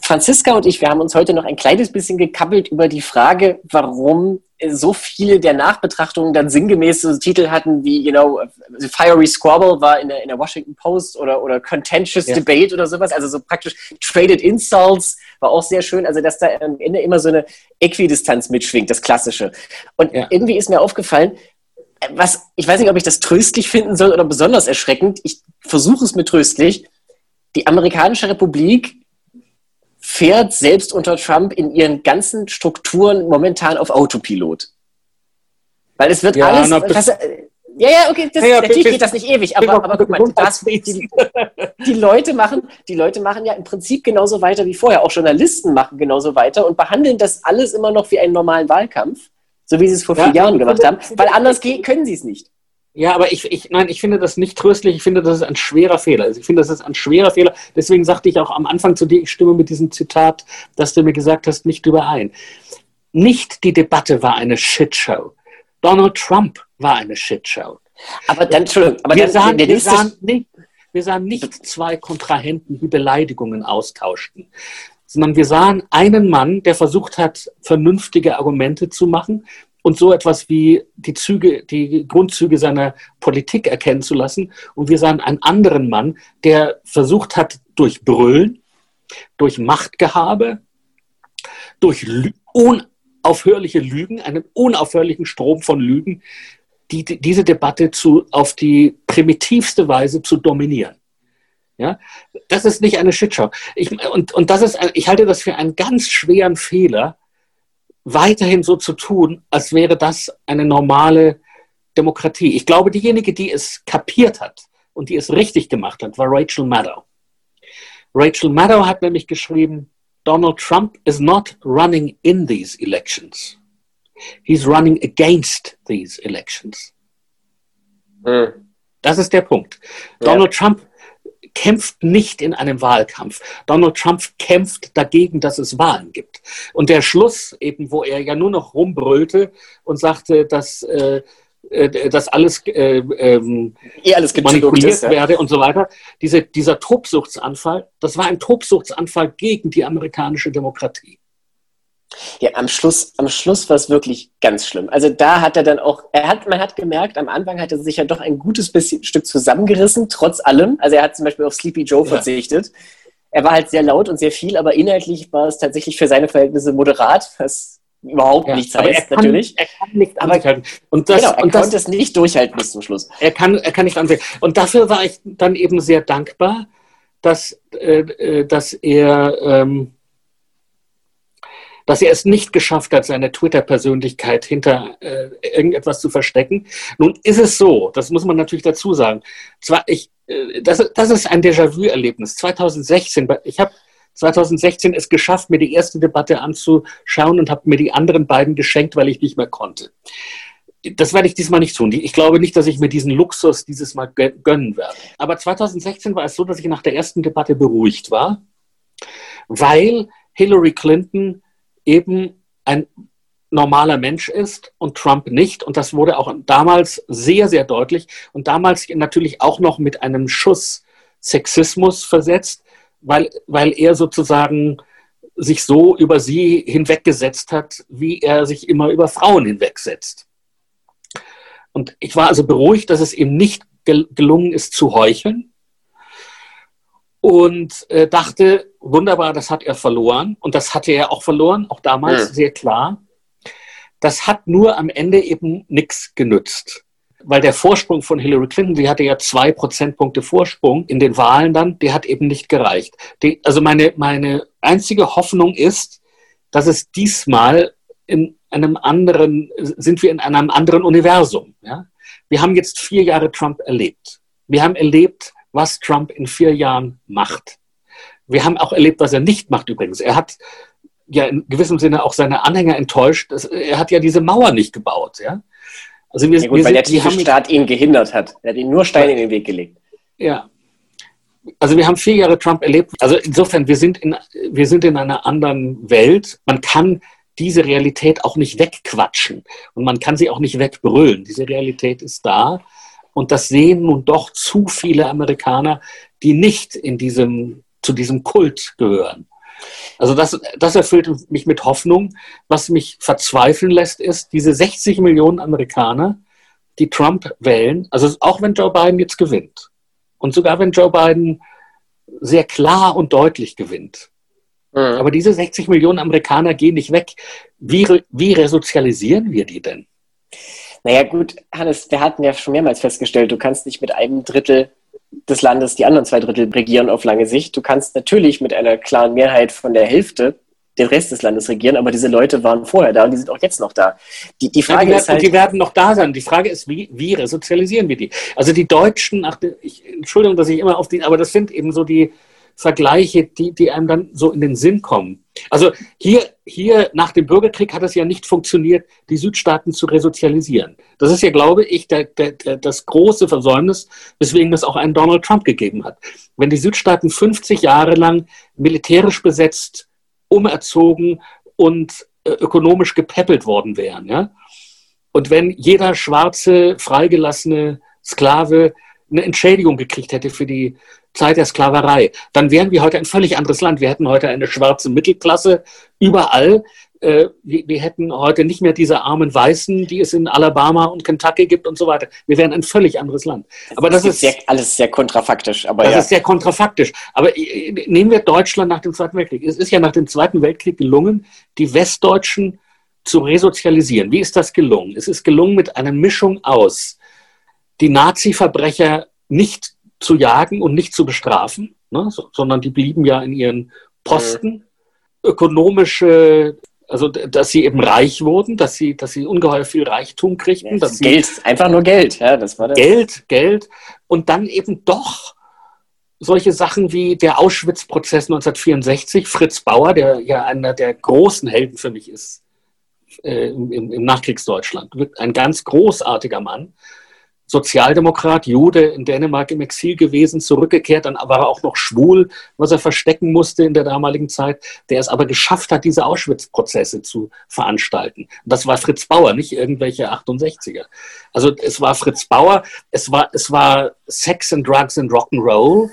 Speaker 1: Franziska und ich, wir haben uns heute noch ein kleines bisschen gekabbelt über die Frage, warum so viele der Nachbetrachtungen dann sinngemäß so Titel hatten wie, you know, The Fiery Squabble war in der, in der Washington Post oder, oder Contentious ja. Debate oder sowas. Also so praktisch Traded Insults war auch sehr schön. Also, dass da am Ende immer so eine Äquidistanz mitschwingt, das Klassische. Und ja. irgendwie ist mir aufgefallen, was, ich weiß nicht, ob ich das tröstlich finden soll oder besonders erschreckend. Ich versuche es mit tröstlich. Die amerikanische Republik fährt selbst unter Trump in ihren ganzen Strukturen momentan auf Autopilot. Weil es wird ja, alles. Na, was, ja, ja, okay, das, ja, natürlich geht das nicht ewig, aber, aber guck mal, das, die, die, Leute machen, die Leute machen ja im Prinzip genauso weiter wie vorher. Auch Journalisten machen genauso weiter und behandeln das alles immer noch wie einen normalen Wahlkampf, so wie sie es vor vier ja, Jahren gemacht haben, weil anders können sie es nicht.
Speaker 2: Ja, aber ich, ich, nein, ich finde das nicht tröstlich. Ich finde, das ist ein schwerer Fehler. Also ich finde, das ist ein schwerer Fehler. Deswegen sagte ich auch am Anfang zu dir, ich stimme mit diesem Zitat, das du mir gesagt hast, nicht überein. Nicht die Debatte war eine Shitshow. Donald Trump war eine Shitshow.
Speaker 1: Aber dann, Entschuldigung, aber
Speaker 2: wir, dann, sahen, wir, sahen nicht, wir sahen nicht zwei Kontrahenten, die Beleidigungen austauschten, sondern wir sahen einen Mann, der versucht hat, vernünftige Argumente zu machen und so etwas wie die Züge, die Grundzüge seiner Politik erkennen zu lassen. Und wir sahen einen anderen Mann, der versucht hat, durch Brüllen, durch Machtgehabe, durch unaufhörliche Lügen, einen unaufhörlichen Strom von Lügen, die, diese Debatte zu, auf die primitivste Weise zu dominieren. Ja, das ist nicht eine Shitshow. Ich, und, und das ist, ich halte das für einen ganz schweren Fehler, weiterhin so zu tun, als wäre das eine normale Demokratie. Ich glaube, diejenige, die es kapiert hat und die es richtig gemacht hat, war Rachel Maddow. Rachel Maddow hat nämlich geschrieben, Donald Trump is not running in these elections. He's running against these elections. Hm. Das ist der Punkt. Ja. Donald Trump kämpft nicht in einem Wahlkampf. Donald Trump kämpft dagegen, dass es Wahlen gibt. Und der Schluss, eben, wo er ja nur noch rumbrüllte und sagte, dass äh, äh dass alles, äh, ähm,
Speaker 1: eh alles
Speaker 2: manipuliert ist, ja. werde und so weiter. Diese, dieser Tobsuchtsanfall, das war ein Tobsuchtsanfall gegen die amerikanische Demokratie.
Speaker 1: Ja, am Schluss, am Schluss war es wirklich ganz schlimm. Also da hat er dann auch, er hat, man hat gemerkt, am Anfang hat er sich ja doch ein gutes bisschen, Stück zusammengerissen, trotz allem. Also er hat zum Beispiel auf Sleepy Joe ja. verzichtet. Er war halt sehr laut und sehr viel, aber inhaltlich war es tatsächlich für seine Verhältnisse moderat, was überhaupt ja, nichts heißt,
Speaker 2: kann,
Speaker 1: natürlich.
Speaker 2: Er kann nicht aber,
Speaker 1: durchhalten. Und das, genau, er und konnte das, es nicht durchhalten bis zum Schluss.
Speaker 2: Er kann, er kann nicht anwählen. Und dafür war ich dann eben sehr dankbar, dass, äh, äh dass er ähm, dass er es nicht geschafft hat, seine Twitter-Persönlichkeit hinter äh, irgendetwas zu verstecken. Nun ist es so, das muss man natürlich dazu sagen. Zwar, ich, äh, das, das ist ein Déjà-vu-Erlebnis. 2016, ich habe 2016 es geschafft, mir die erste Debatte anzuschauen und habe mir die anderen beiden geschenkt, weil ich nicht mehr konnte. Das werde ich diesmal nicht tun. Ich glaube nicht, dass ich mir diesen Luxus dieses Mal gönnen werde. Aber 2016 war es so, dass ich nach der ersten Debatte beruhigt war, weil Hillary Clinton eben ein normaler Mensch ist und Trump nicht. Und das wurde auch damals sehr, sehr deutlich und damals natürlich auch noch mit einem Schuss Sexismus versetzt, weil, weil er sozusagen sich so über sie hinweggesetzt hat, wie er sich immer über Frauen hinwegsetzt. Und ich war also beruhigt, dass es ihm nicht gelungen ist zu heucheln, und äh, dachte, wunderbar, das hat er verloren. Und das hatte er auch verloren, auch damals ja. sehr klar. Das hat nur am Ende eben nichts genützt. Weil der Vorsprung von Hillary Clinton, die hatte ja zwei Prozentpunkte Vorsprung in den Wahlen dann, der hat eben nicht gereicht. Die, also meine, meine einzige Hoffnung ist, dass es diesmal in einem anderen, sind wir in einem anderen Universum. Ja? Wir haben jetzt vier Jahre Trump erlebt. Wir haben erlebt, was Trump in vier Jahren macht. Wir haben auch erlebt, was er nicht macht übrigens. Er hat ja in gewissem Sinne auch seine Anhänger enttäuscht. Er hat ja diese Mauer nicht gebaut. Ja?
Speaker 1: Also wir, ja gut, wir weil sind, der tiefe Staat ihn gehindert hat. Er hat ihn nur Steine in den Weg gelegt.
Speaker 2: Ja. Also wir haben vier Jahre Trump erlebt. Also insofern, wir sind in, wir sind in einer anderen Welt. Man kann diese Realität auch nicht wegquatschen und man kann sie auch nicht wegbrüllen. Diese Realität ist da und das sehen nun doch zu viele Amerikaner, die nicht in diesem, zu diesem Kult gehören. Also das, das erfüllt mich mit Hoffnung. Was mich verzweifeln lässt, ist diese 60 Millionen Amerikaner, die Trump wählen, also auch wenn Joe Biden jetzt gewinnt und sogar wenn Joe Biden sehr klar und deutlich gewinnt, Mhm. Aber diese 60 Millionen Amerikaner gehen nicht weg. Wie, wie resozialisieren wir die denn?
Speaker 1: Naja, gut, Hannes, wir hatten ja schon mehrmals festgestellt, du kannst nicht mit einem Drittel des Landes die anderen zwei Drittel regieren auf lange Sicht. Du kannst natürlich mit einer klaren Mehrheit von der Hälfte den Rest des Landes regieren, aber diese Leute waren vorher da und die sind auch jetzt noch da.
Speaker 2: Die, die Frage ja, die, ist halt, die werden noch da sein. Die Frage ist, wie, wie resozialisieren wir die? Also die Deutschen, ach, ich, Entschuldigung, dass ich immer auf die, aber das sind eben so die, Vergleiche, die, die einem dann so in den Sinn kommen. Also hier, hier nach dem Bürgerkrieg hat es ja nicht funktioniert, die Südstaaten zu resozialisieren. Das ist ja, glaube ich, der, der, der, das große Versäumnis, weswegen es auch einen Donald Trump gegeben hat. Wenn die Südstaaten 50 Jahre lang militärisch besetzt, umerzogen und äh, ökonomisch gepäppelt worden wären, ja, und wenn jeder schwarze, freigelassene Sklave eine Entschädigung gekriegt hätte für die Zeit der Sklaverei, dann wären wir heute ein völlig anderes Land. Wir hätten heute eine schwarze Mittelklasse überall. Äh, wir, hätten heute nicht mehr diese armen Weißen, die es in Alabama und Kentucky gibt und so weiter. Wir wären ein völlig anderes Land.
Speaker 1: Aber das, das ist sehr, alles sehr kontrafaktisch.
Speaker 2: Aber das ja. ist sehr kontrafaktisch. Aber äh, nehmen wir Deutschland nach dem Zweiten Weltkrieg. Es ist ja nach dem Zweiten Weltkrieg gelungen, die Westdeutschen zu resozialisieren. Wie ist das gelungen? Es ist gelungen mit einer Mischung aus die Nazi-Verbrecher nicht zu jagen und nicht zu bestrafen, ne, so, sondern die blieben ja in ihren Posten. Ökonomische, also dass sie eben reich wurden, dass sie, dass sie ungeheuer viel Reichtum kriegten.
Speaker 1: dass Geld, sie, einfach nur Geld, ja, das war das.
Speaker 2: Geld, Geld und dann eben doch solche Sachen wie der Auschwitz-Prozess 1964, Fritz Bauer, der ja einer der großen Helden für mich ist äh, im, im Nachkriegsdeutschland, ein ganz großartiger Mann, Sozialdemokrat, Jude in Dänemark im Exil gewesen, zurückgekehrt, dann war er auch noch schwul, was er verstecken musste in der damaligen Zeit, der es aber geschafft hat, diese Auschwitz-Prozesse zu veranstalten. Das war Fritz Bauer, nicht irgendwelche 68er. Also es war Fritz Bauer, es war, es war Sex and Drugs and Rock'n'Roll.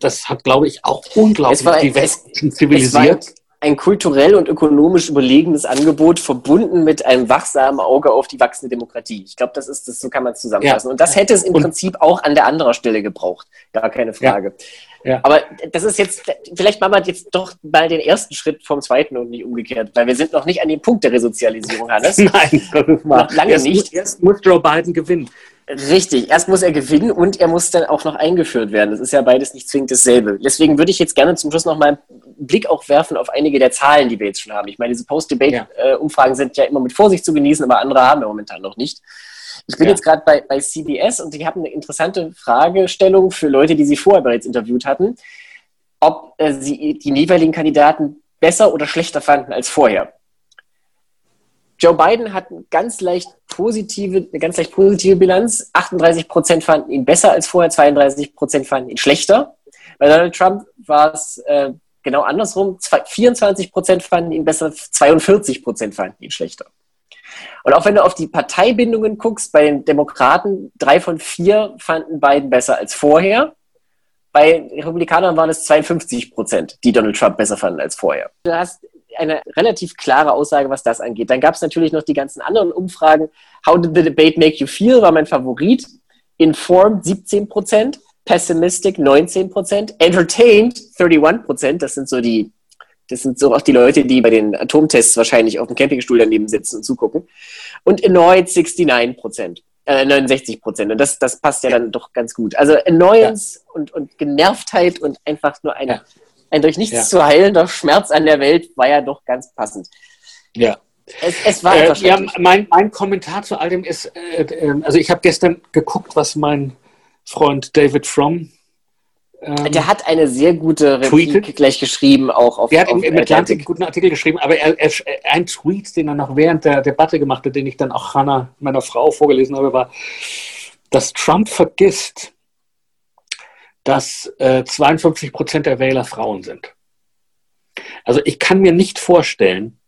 Speaker 2: Das hat, glaube ich, auch unglaublich war, die Westen zivilisiert
Speaker 1: ein kulturell und ökonomisch überlegenes Angebot verbunden mit einem wachsamen Auge auf die wachsende Demokratie. Ich glaube, das ist das, so kann man es zusammenfassen. Ja. Und das hätte es im und Prinzip auch an der anderen Stelle gebraucht. Gar keine Frage. Ja. Ja. Aber das ist jetzt, vielleicht machen wir jetzt doch mal den ersten Schritt vom zweiten und nicht umgekehrt, weil wir sind noch nicht an dem Punkt der Resozialisierung, Hannes.
Speaker 2: Nein, das ist mal. Noch
Speaker 1: lange erst nicht.
Speaker 2: Erst muss Joe Biden gewinnen.
Speaker 1: Richtig, erst muss er gewinnen und er muss dann auch noch eingeführt werden. Das ist ja beides nicht zwingend dasselbe. Deswegen würde ich jetzt gerne zum Schluss noch mal einen Blick auch werfen auf einige der Zahlen, die wir jetzt schon haben. Ich meine, diese Post-Debate-Umfragen sind ja immer mit Vorsicht zu genießen, aber andere haben wir momentan noch nicht. Ich bin ja. jetzt gerade bei, bei CBS und ich habe eine interessante Fragestellung für Leute, die Sie vorher bereits interviewt hatten, ob äh, Sie die jeweiligen Kandidaten besser oder schlechter fanden als vorher. Joe Biden hat eine ganz leicht positive, eine ganz leicht positive Bilanz. 38 Prozent fanden ihn besser als vorher, 32 Prozent fanden ihn schlechter. Bei Donald Trump war es äh, genau andersrum. 24 Prozent fanden ihn besser, 42 Prozent fanden ihn schlechter. Und auch wenn du auf die Parteibindungen guckst, bei den Demokraten, drei von vier fanden Biden besser als vorher. Bei Republikanern waren es 52 Prozent, die Donald Trump besser fanden als vorher. Du hast eine relativ klare Aussage, was das angeht. Dann gab es natürlich noch die ganzen anderen Umfragen. How did the debate make you feel? War mein Favorit. Informed 17 Prozent, Pessimistic 19 Prozent, Entertained 31 Prozent. Das sind so die, das sind so auch die Leute, die bei den Atomtests wahrscheinlich auf dem Campingstuhl daneben sitzen und zugucken. Und Annoyed 69 Prozent. Äh, 69 Prozent. Und das, das passt ja, ja, dann doch ganz gut. Also Annoyance ja. und, und Genervtheit und einfach nur eine ja ein durch nichts ja. zu heilender Schmerz an der Welt war ja doch ganz passend.
Speaker 2: Ja. Es, es war äh, ja, mein, mein Kommentar zu all dem ist, äh, äh, also ich habe gestern geguckt, was mein Freund David Fromm
Speaker 1: Ähm, der hat eine sehr gute Replik gleich geschrieben, auch
Speaker 2: auf. Der hat auf, im Atlantik einen guten Artikel geschrieben, aber er, er, ein Tweet, den er noch während der Debatte gemacht hat, den ich dann auch Hannah, meiner Frau, vorgelesen habe, war, dass Trump vergisst, dass äh, 52 Prozent der Wähler Frauen sind. Also ich kann mir nicht vorstellen,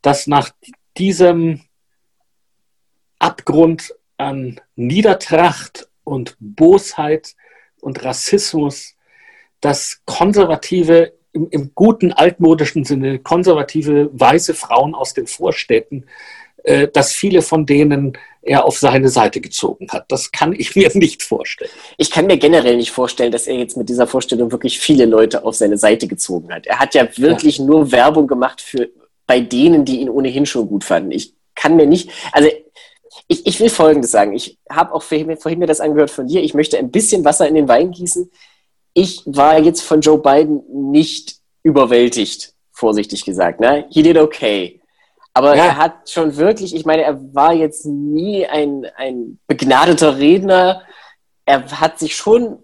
Speaker 2: dass nach diesem Abgrund an Niedertracht und Bosheit und Rassismus, dass konservative, im, im guten altmodischen Sinne, konservative weiße Frauen aus den Vorstädten, äh, dass viele von denen er auf seine Seite gezogen hat. Das kann ich mir nicht vorstellen.
Speaker 1: Ich kann mir generell nicht vorstellen, dass er jetzt mit dieser Vorstellung wirklich viele Leute auf seine Seite gezogen hat. Er hat ja wirklich ja. nur Werbung gemacht für bei denen, die ihn ohnehin schon gut fanden. Ich kann mir nicht, also ich, ich will Folgendes sagen. Ich habe auch vorhin, vorhin mir das angehört von dir. Ich möchte ein bisschen Wasser in den Wein gießen. Ich war jetzt von Joe Biden nicht überwältigt, vorsichtig gesagt. Ne? He did okay. Aber ja. er hat schon wirklich, ich meine, er war jetzt nie ein, ein begnadeter Redner. Er hat sich schon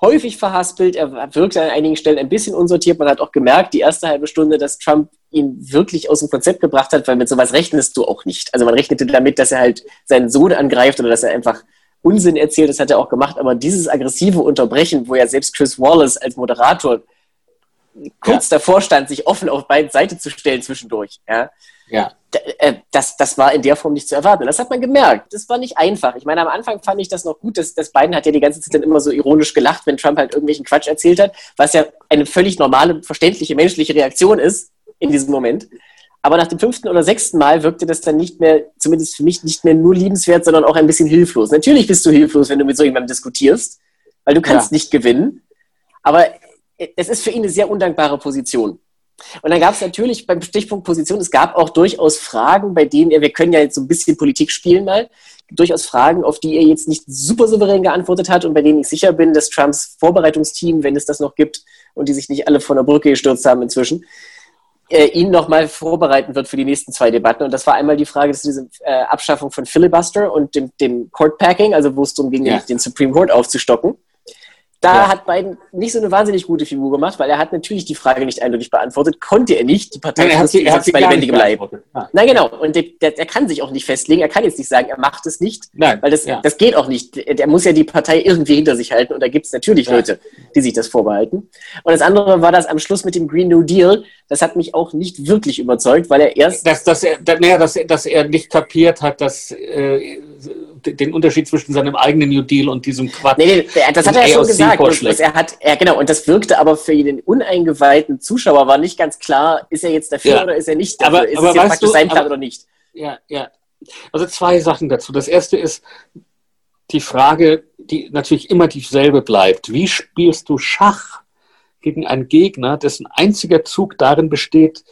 Speaker 1: häufig verhaspelt. Er wirkte an einigen Stellen ein bisschen unsortiert. Man hat auch gemerkt, die erste halbe Stunde, dass Trump ihn wirklich aus dem Konzept gebracht hat, weil mit sowas rechnest du auch nicht. Also man rechnete damit, dass er halt seinen Sohn angreift oder dass er einfach Unsinn erzählt. Das hat er auch gemacht. Aber dieses aggressive Unterbrechen, wo ja selbst Chris Wallace als Moderator kurz ja. davor stand, sich offen auf beiden Seiten zu stellen zwischendurch, ja, ja. Äh, das, das war in der Form nicht zu erwarten. das hat man gemerkt. Das war nicht einfach. Ich meine, am Anfang fand ich das noch gut. dass, dass Biden hat ja die ganze Zeit dann immer so ironisch gelacht, wenn Trump halt irgendwelchen Quatsch erzählt hat, was ja eine völlig normale, verständliche, menschliche Reaktion ist in diesem Moment. Aber nach dem fünften oder sechsten Mal wirkte das dann nicht mehr, zumindest für mich, nicht mehr nur liebenswert, sondern auch ein bisschen hilflos. Natürlich bist du hilflos, wenn du mit so jemandem diskutierst, weil du kannst ja. nicht gewinnen. Aber es ist für ihn eine sehr undankbare Position. Und dann gab es natürlich beim Stichpunkt Position, es gab auch durchaus Fragen, bei denen er, wir können ja jetzt so ein bisschen Politik spielen mal, durchaus Fragen, auf die er jetzt nicht super souverän geantwortet hat und bei denen ich sicher bin, dass Trumps Vorbereitungsteam, wenn es das noch gibt und die sich nicht alle von der Brücke gestürzt haben inzwischen, äh, ihn nochmal vorbereiten wird für die nächsten zwei Debatten. Und das war einmal die Frage, dass diese äh, Abschaffung von Filibuster und dem, dem Court Packing, also wo es darum ging, ja. den Supreme Court aufzustocken. Da ja. hat Biden nicht so eine wahnsinnig gute Figur gemacht, weil er hat natürlich die Frage nicht eindeutig beantwortet, konnte er nicht. Die Partei
Speaker 2: Nein, er hat sie, er hat sie bei lebendigem
Speaker 1: Leib. Ah. Nein, genau. Und der, der, der, kann sich auch nicht festlegen. Er kann jetzt nicht sagen, er macht es nicht, Nein. weil das, ja. das geht auch nicht. Der muss ja die Partei irgendwie hinter sich halten und da gibt es natürlich ja. Leute, die sich das vorbehalten. Und das andere war das am Schluss mit dem Green New Deal. Das hat mich auch nicht wirklich überzeugt, weil er erst...
Speaker 2: Dass, dass, er, dass, dass er nicht kapiert hat, dass... Äh, den Unterschied zwischen seinem eigenen New Deal und diesem Quatsch. Nee,
Speaker 1: nee das hat er ja schon gesagt. Und, er hat, ja, genau, und das wirkte aber für den uneingeweihten Zuschauer war nicht ganz klar, ist er jetzt dafür ja. oder ist er nicht
Speaker 2: dafür? Aber,
Speaker 1: ist
Speaker 2: aber
Speaker 1: es
Speaker 2: jetzt praktisch du, sein Plan aber, oder nicht? Ja, ja. Also zwei Sachen dazu. Das erste ist die Frage, die natürlich immer dieselbe bleibt. Wie spielst du Schach gegen einen Gegner, dessen einziger Zug darin besteht,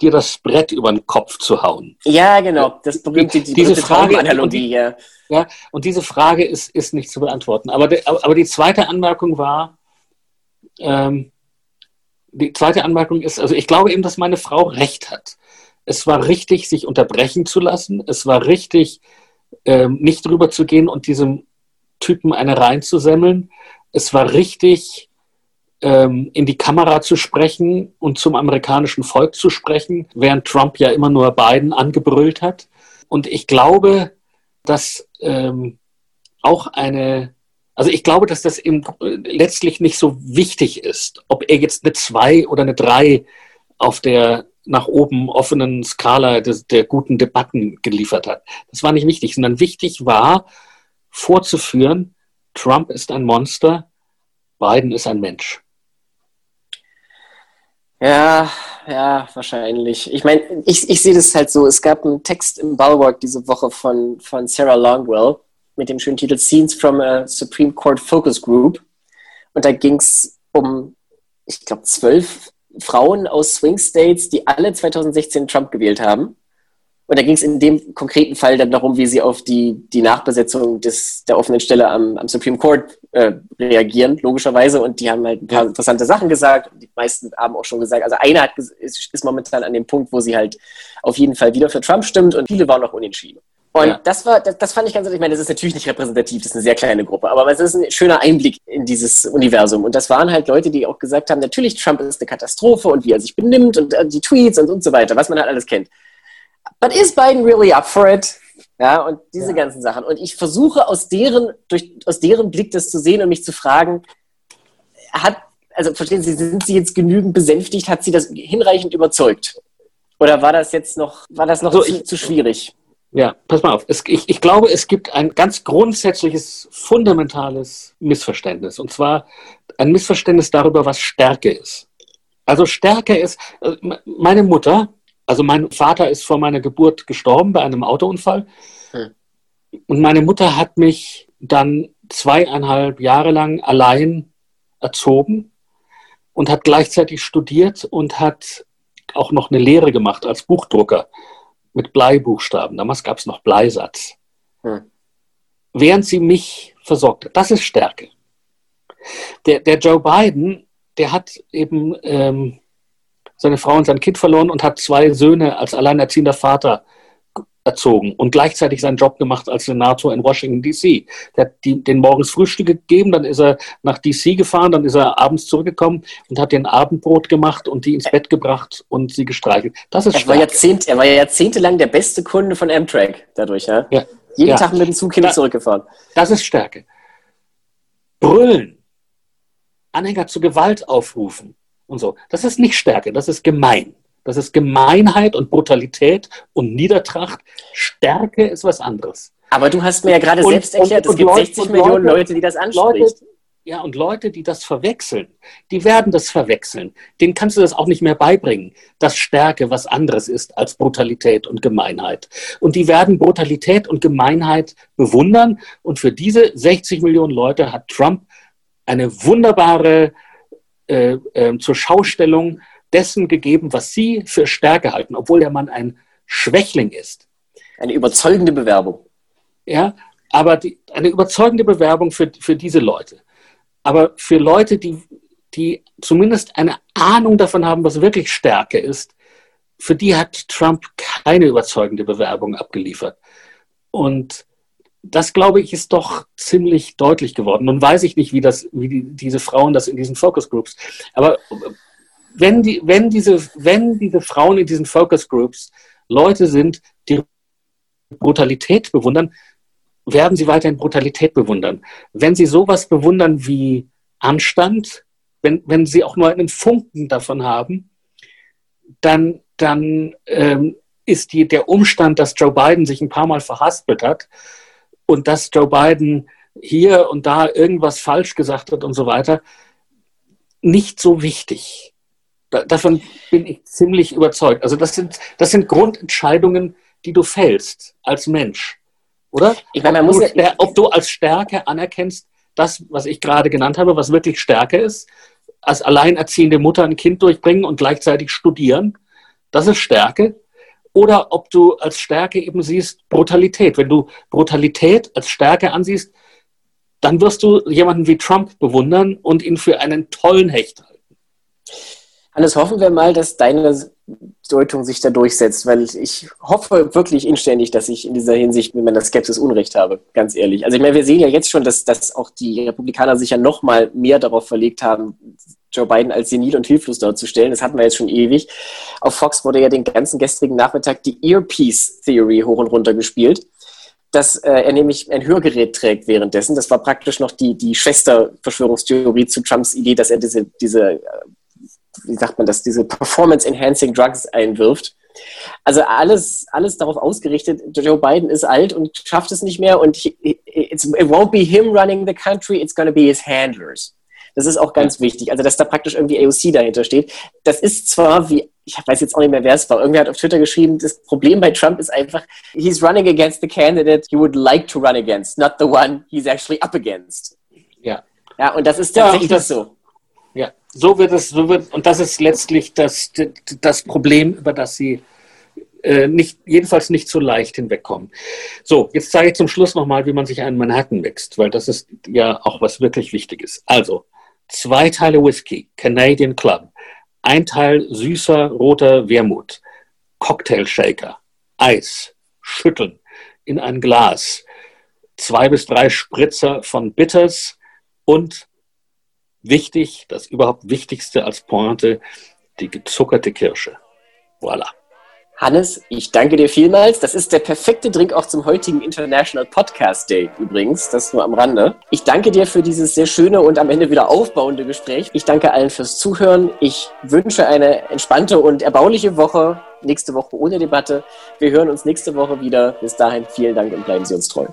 Speaker 2: dir das Brett über den Kopf zu hauen.
Speaker 1: Ja, genau. Das berühmte,
Speaker 2: die, diese Frage, Analogie, ja. ja. Und diese Frage ist, ist nicht zu beantworten. Aber, de, aber die zweite Anmerkung war, ähm, die zweite Anmerkung ist, also ich glaube eben, dass meine Frau recht hat. Es war richtig, sich unterbrechen zu lassen. Es war richtig, ähm, nicht drüber zu gehen und diesem Typen eine reinzusemmeln. Es war richtig, ähm, in die Kamera zu sprechen und zum amerikanischen Volk zu sprechen, während Trump ja immer nur Biden angebrüllt hat. Und ich glaube, dass ähm, auch eine, also ich glaube, dass das eben letztlich nicht so wichtig ist, ob er jetzt eine 2 oder eine 3 auf der nach oben offenen Skala des, der guten Debatten geliefert hat. Das war nicht wichtig, sondern wichtig war vorzuführen, Trump ist ein Monster, Biden ist ein Mensch.
Speaker 1: Ja, ja, wahrscheinlich. Ich meine, ich, ich sehe das halt so. Es gab einen Text im Bulwark diese Woche von, von Sarah Longwell mit dem schönen Titel Scenes from a Supreme Court Focus Group. Und da ging es um, ich glaube, zwölf Frauen aus Swing States, die alle 2016 Trump gewählt haben. Und da ging es in dem konkreten Fall dann darum, wie sie auf die, die Nachbesetzung des, der offenen Stelle am, am Supreme Court äh, reagieren, logischerweise. Und die haben halt ein paar interessante Sachen gesagt. Die meisten haben auch schon gesagt, also eine hat, ist, ist momentan an dem Punkt, wo sie halt auf jeden Fall wieder für Trump stimmt und viele waren noch unentschieden. Und ja. das war, das, das, fand ich ganz, ich meine, das ist natürlich nicht repräsentativ, das ist eine sehr kleine Gruppe, aber es ist ein schöner Einblick in dieses Universum. Und das waren halt Leute, die auch gesagt haben, natürlich, Trump ist eine Katastrophe und wie er sich benimmt und äh, die Tweets und, und so weiter, was man halt alles kennt. But is Biden really up for it? Ja, und diese ja. ganzen Sachen. Und ich versuche aus deren, durch, aus deren Blick das zu sehen und mich zu fragen, hat, also verstehen Sie, sind Sie jetzt genügend besänftigt? Hat Sie das hinreichend überzeugt? Oder war das jetzt noch, war das noch so, zu, ich, zu schwierig?
Speaker 2: Ja, pass mal auf. Es, ich, ich glaube, es gibt ein ganz grundsätzliches, fundamentales Missverständnis. Und zwar ein Missverständnis darüber, was Stärke ist. Also Stärke ist, äh, meine Mutter, also mein Vater ist vor meiner Geburt gestorben bei einem Autounfall. Hm. Und meine Mutter hat mich dann zweieinhalb Jahre lang allein erzogen und hat gleichzeitig studiert und hat auch noch eine Lehre gemacht als Buchdrucker mit Bleibuchstaben. Damals gab es noch Bleisatz. Hm. Während sie mich versorgte. Das ist Stärke. Der, der Joe Biden, der hat eben ähm, seine Frau und sein Kind verloren und hat zwei Söhne als alleinerziehender Vater erzogen und gleichzeitig seinen Job gemacht als Senator in Washington, D.C. Der hat die, den morgens Frühstück gegeben, dann ist er nach D.C. gefahren, dann ist er abends zurückgekommen und hat den Abendbrot gemacht und die ins Bett gebracht und sie gestreichelt.
Speaker 1: Das ist er war, Jahrzehnt, er war jahrzehntelang der beste Kunde von Amtrak dadurch. Ja? ja. Jeden ja. Tag mit dem Zug hin und zurückgefahren.
Speaker 2: Das ist Stärke. Brüllen. Anhänger zu Gewalt aufrufen und so. Das ist nicht Stärke, das ist gemein. Das ist Gemeinheit und Brutalität und Niedertracht. Stärke ist was anderes.
Speaker 1: Aber du hast mir ja gerade selbst erklärt, und, es gibt Leute, 60 Millionen Leute, Leute, die das ansprechen. Leute,
Speaker 2: ja, und Leute, die das verwechseln, die werden das verwechseln. Denen kannst du das auch nicht mehr beibringen, dass Stärke was anderes ist als Brutalität und Gemeinheit. Und die werden Brutalität und Gemeinheit bewundern. Und für diese 60 Millionen Leute hat Trump eine wunderbare äh, äh, zur Schaustellung dessen gegeben, was sie für Stärke halten, obwohl der Mann ein Schwächling ist.
Speaker 1: Eine überzeugende Bewerbung.
Speaker 2: Ja, aber die, eine überzeugende Bewerbung für, für diese Leute. Aber für Leute, die, die zumindest eine Ahnung davon haben, was wirklich Stärke ist, für die hat Trump keine überzeugende Bewerbung abgeliefert. Und das, glaube ich, ist doch ziemlich deutlich geworden. Nun weiß ich nicht, wie, das, wie die, diese Frauen das in diesen Focus Groups, aber wenn, die, wenn, diese, wenn diese Frauen in diesen Focus Groups Leute sind, die Brutalität bewundern, werden sie weiterhin Brutalität bewundern. Wenn sie sowas bewundern wie Anstand, wenn, wenn sie auch nur einen Funken davon haben, dann, dann ähm, ist die, der Umstand, dass Joe Biden sich ein paar Mal verhaspelt hat und dass Joe Biden hier und da irgendwas falsch gesagt hat und so weiter, nicht so wichtig davon bin ich ziemlich überzeugt. Also das sind, das sind Grundentscheidungen, die du fällst als Mensch, oder?
Speaker 1: Ich meine, man ob, muss
Speaker 2: du, ja, ob du als Stärke anerkennst, das, was ich gerade genannt habe, was wirklich Stärke ist, als alleinerziehende Mutter ein Kind durchbringen und gleichzeitig studieren, das ist Stärke. Oder ob du als Stärke eben siehst Brutalität. Wenn du Brutalität als Stärke ansiehst, dann wirst du jemanden wie Trump bewundern und ihn für einen tollen Hecht halten.
Speaker 1: Hannes, hoffen wir mal, dass deine Deutung sich da durchsetzt, weil ich hoffe wirklich inständig, dass ich in dieser Hinsicht mit meiner Skepsis Unrecht habe, ganz ehrlich. Also ich meine, wir sehen ja jetzt schon, dass, dass auch die Republikaner sich ja noch mal mehr darauf verlegt haben, Joe Biden als senil und hilflos darzustellen. Das hatten wir jetzt schon ewig. Auf Fox wurde ja den ganzen gestrigen Nachmittag die Earpiece Theory hoch und runter gespielt dass äh, er nämlich ein Hörgerät trägt währenddessen. Das war praktisch noch die, die Schwester-Verschwörungstheorie zu Trumps Idee, dass er diese, diese äh, wie sagt man das, diese Performance-Enhancing Drugs einwirft. Also alles, alles darauf ausgerichtet, Joe Biden ist alt und schafft es nicht mehr und it won't be him running the country, it's to be his handlers. Das ist auch ganz wichtig. Also, dass da praktisch irgendwie AOC dahinter steht. Das ist zwar, wie, ich weiß jetzt auch nicht mehr, wer es war, irgendwer hat auf Twitter geschrieben, das Problem bei Trump ist einfach, he's running against the candidate he would like to run against, not the one he's actually up against.
Speaker 2: Ja.
Speaker 1: Ja, und das ist tatsächlich ja, das, so.
Speaker 2: Ja, so wird es, so wird, und das ist letztlich das, das Problem, über das Sie äh, nicht, jedenfalls nicht so leicht hinwegkommen. So, jetzt zeige ich zum Schluss nochmal, wie man sich einen Manhattan wächst, weil das ist ja auch was wirklich Wichtiges. Also, zwei Teile Whisky, Canadian Club, ein Teil süßer roter Wermut, Cocktail Shaker, Eis, schütteln, in ein Glas. Zwei bis drei Spritzer von Bitters und wichtig, das überhaupt Wichtigste als Pointe, die gezuckerte Kirsche. Voilà.
Speaker 1: Hannes, ich danke dir vielmals. Das ist der perfekte Drink auch zum heutigen International Podcast Day übrigens. Das nur am Rande. Ich danke dir für dieses sehr schöne und am Ende wieder aufbauende Gespräch. Ich danke allen fürs Zuhören. Ich wünsche eine entspannte und erbauliche Woche. Nächste Woche ohne Debatte. Wir hören uns nächste Woche wieder. Bis dahin vielen Dank und bleiben Sie uns treu.